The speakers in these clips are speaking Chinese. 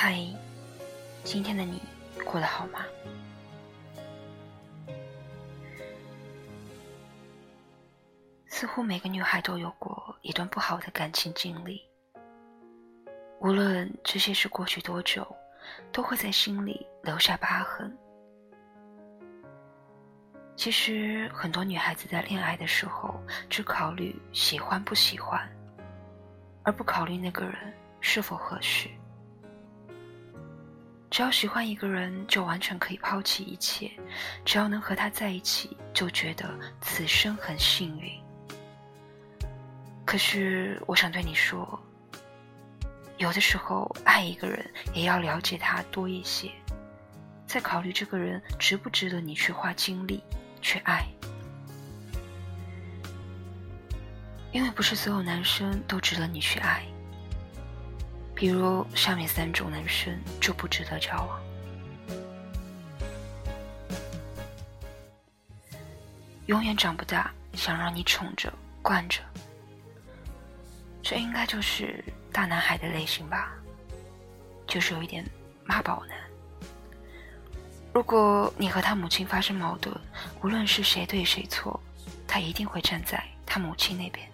嗨，今天的你过得好吗？似乎每个女孩都有过一段不好的感情经历，无论这些事过去多久，都会在心里留下疤痕。其实，很多女孩子在恋爱的时候只考虑喜欢不喜欢，而不考虑那个人是否合适。只要喜欢一个人，就完全可以抛弃一切；只要能和他在一起，就觉得此生很幸运。可是，我想对你说，有的时候爱一个人，也要了解他多一些，再考虑这个人值不值得你去花精力。去爱，因为不是所有男生都值得你去爱。比如下面三种男生就不值得交往：永远长不大，想让你宠着惯着，这应该就是大男孩的类型吧？就是有一点妈宝男。如果你和他母亲发生矛盾，无论是谁对谁错，他一定会站在他母亲那边。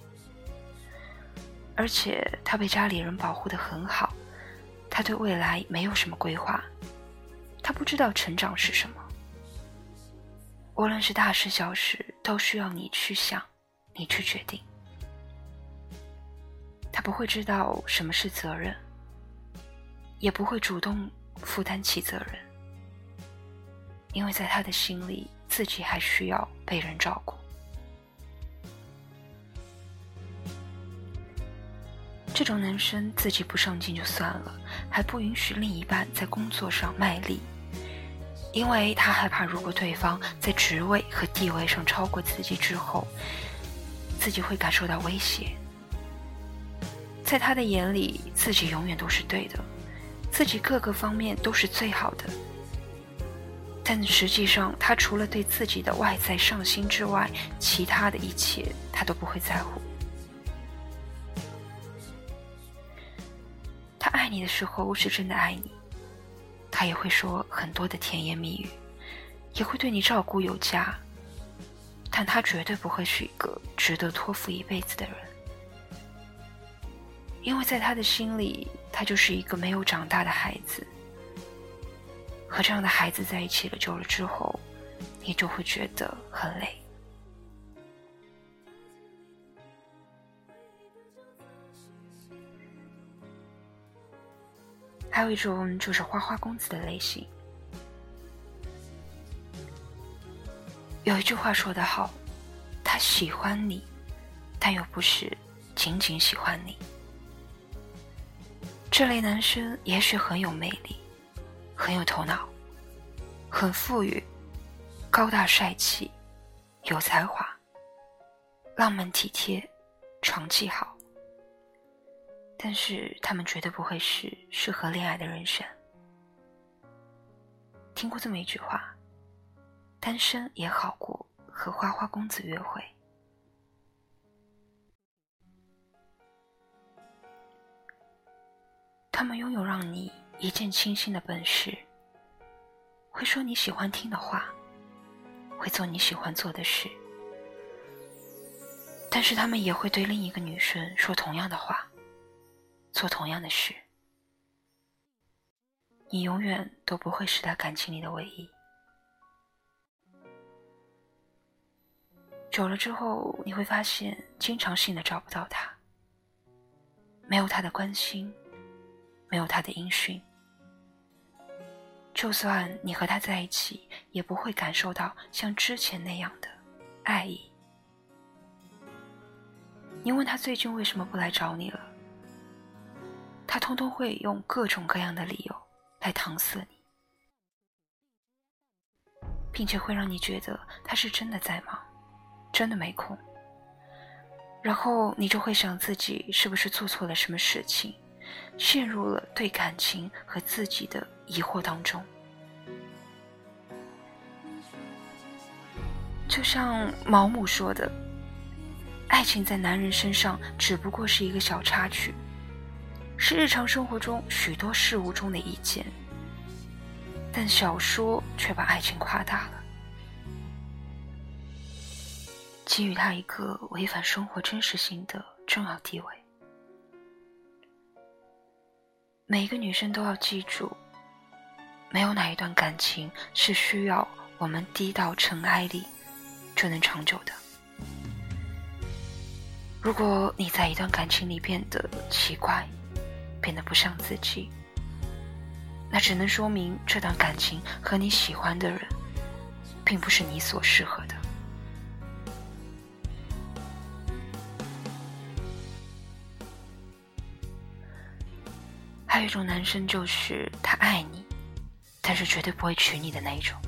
而且他被家里人保护的很好，他对未来没有什么规划，他不知道成长是什么。无论是大事小事，都需要你去想，你去决定。他不会知道什么是责任，也不会主动负担起责任。因为在他的心里，自己还需要被人照顾。这种男生自己不上进就算了，还不允许另一半在工作上卖力，因为他害怕，如果对方在职位和地位上超过自己之后，自己会感受到威胁。在他的眼里，自己永远都是对的，自己各个方面都是最好的。但实际上，他除了对自己的外在上心之外，其他的一切他都不会在乎。你的时候是真的爱你，他也会说很多的甜言蜜语，也会对你照顾有加。但他绝对不会是一个值得托付一辈子的人，因为在他的心里，他就是一个没有长大的孩子。和这样的孩子在一起了久了之后，你就会觉得很累。还有一种就是花花公子的类型。有一句话说得好，他喜欢你，但又不是仅仅喜欢你。这类男生也许很有魅力。很有头脑，很富裕，高大帅气，有才华，浪漫体贴，床技好。但是他们绝对不会是适合恋爱的人选。听过这么一句话：单身也好过和花花公子约会。他们拥有让你。一见倾心的本事，会说你喜欢听的话，会做你喜欢做的事，但是他们也会对另一个女生说同样的话，做同样的事。你永远都不会是他感情里的唯一。久了之后，你会发现经常性的找不到他，没有他的关心。没有他的音讯，就算你和他在一起，也不会感受到像之前那样的爱意。你问他最近为什么不来找你了，他通通会用各种各样的理由来搪塞你，并且会让你觉得他是真的在忙，真的没空。然后你就会想自己是不是做错了什么事情。陷入了对感情和自己的疑惑当中，就像毛姆说的：“爱情在男人身上只不过是一个小插曲，是日常生活中许多事物中的一件，但小说却把爱情夸大了，给予它一个违反生活真实性的重要地位。每一个女生都要记住，没有哪一段感情是需要我们低到尘埃里就能长久的。如果你在一段感情里变得奇怪，变得不像自己，那只能说明这段感情和你喜欢的人，并不是你所适合的。还有一种男生，就是他爱你，但是绝对不会娶你的那一种，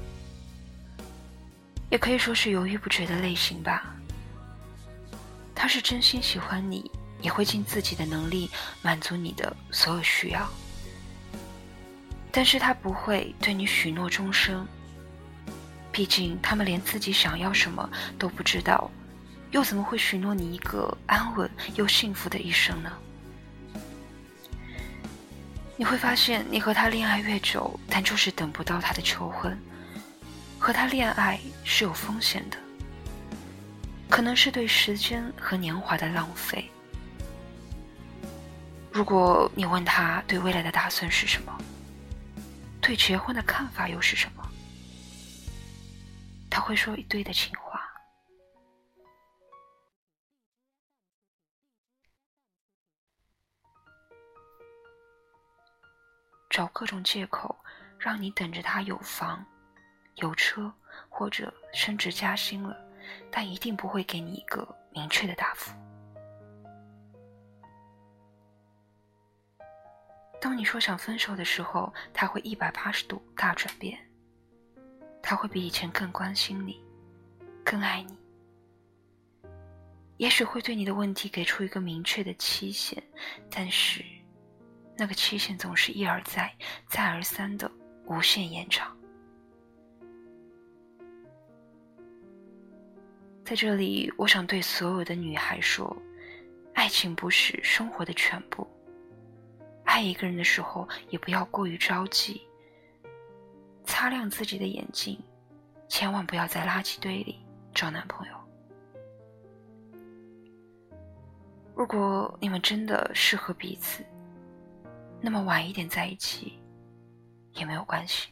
也可以说是犹豫不决的类型吧。他是真心喜欢你，也会尽自己的能力满足你的所有需要，但是他不会对你许诺终生。毕竟他们连自己想要什么都不知道，又怎么会许诺你一个安稳又幸福的一生呢？你会发现，你和他恋爱越久，但就是等不到他的求婚。和他恋爱是有风险的。可能是对时间和年华的浪费。如果你问他对未来的打算是什么，对结婚的看法又是什么，他会说一堆的情话。找各种借口让你等着他有房、有车，或者升职加薪了。但一定不会给你一个明确的答复。当你说想分手的时候，他会一百八十度大转变。他会比以前更关心你，更爱你。也许会对你的问题给出一个明确的期限，但是那个期限总是一而再、再而三的无限延长。在这里，我想对所有的女孩说：，爱情不是生活的全部。爱一个人的时候，也不要过于着急。擦亮自己的眼睛，千万不要在垃圾堆里找男朋友。如果你们真的适合彼此，那么晚一点在一起也没有关系。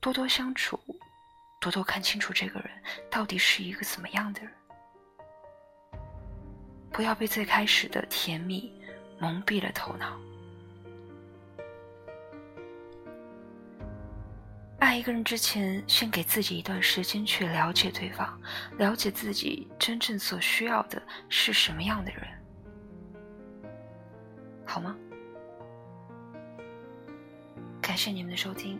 多多相处。多多看清楚这个人到底是一个怎么样的人，不要被最开始的甜蜜蒙蔽了头脑。爱一个人之前，先给自己一段时间去了解对方，了解自己真正所需要的是什么样的人，好吗？感谢你们的收听。